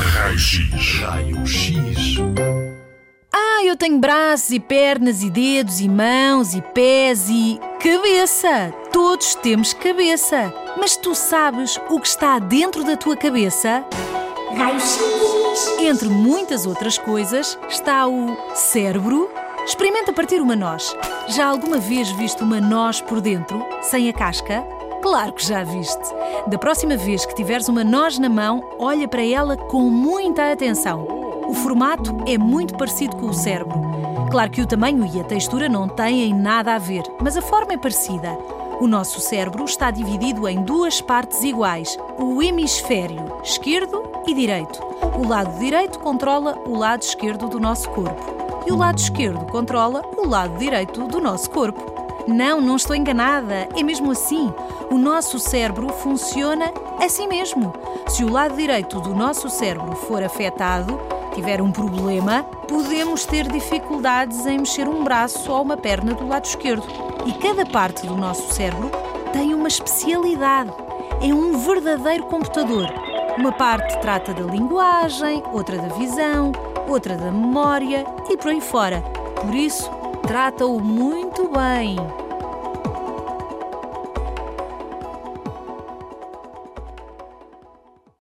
Raio X. Raio X. Ah, eu tenho braços e pernas e dedos e mãos e pés e cabeça. Todos temos cabeça. Mas tu sabes o que está dentro da tua cabeça? Raio X. Entre muitas outras coisas está o cérebro. Experimenta partir uma noz. Já alguma vez viste uma noz por dentro, sem a casca? Claro que já viste. Da próxima vez que tiveres uma noz na mão, olha para ela com muita atenção. O formato é muito parecido com o cérebro. Claro que o tamanho e a textura não têm nada a ver, mas a forma é parecida. O nosso cérebro está dividido em duas partes iguais: o hemisfério esquerdo e direito. O lado direito controla o lado esquerdo do nosso corpo e o lado esquerdo controla o lado direito do nosso corpo. Não, não estou enganada. É mesmo assim. O nosso cérebro funciona assim mesmo. Se o lado direito do nosso cérebro for afetado, tiver um problema, podemos ter dificuldades em mexer um braço ou uma perna do lado esquerdo. E cada parte do nosso cérebro tem uma especialidade. É um verdadeiro computador. Uma parte trata da linguagem, outra da visão, outra da memória e por aí fora. Por isso, trata-o muito bem.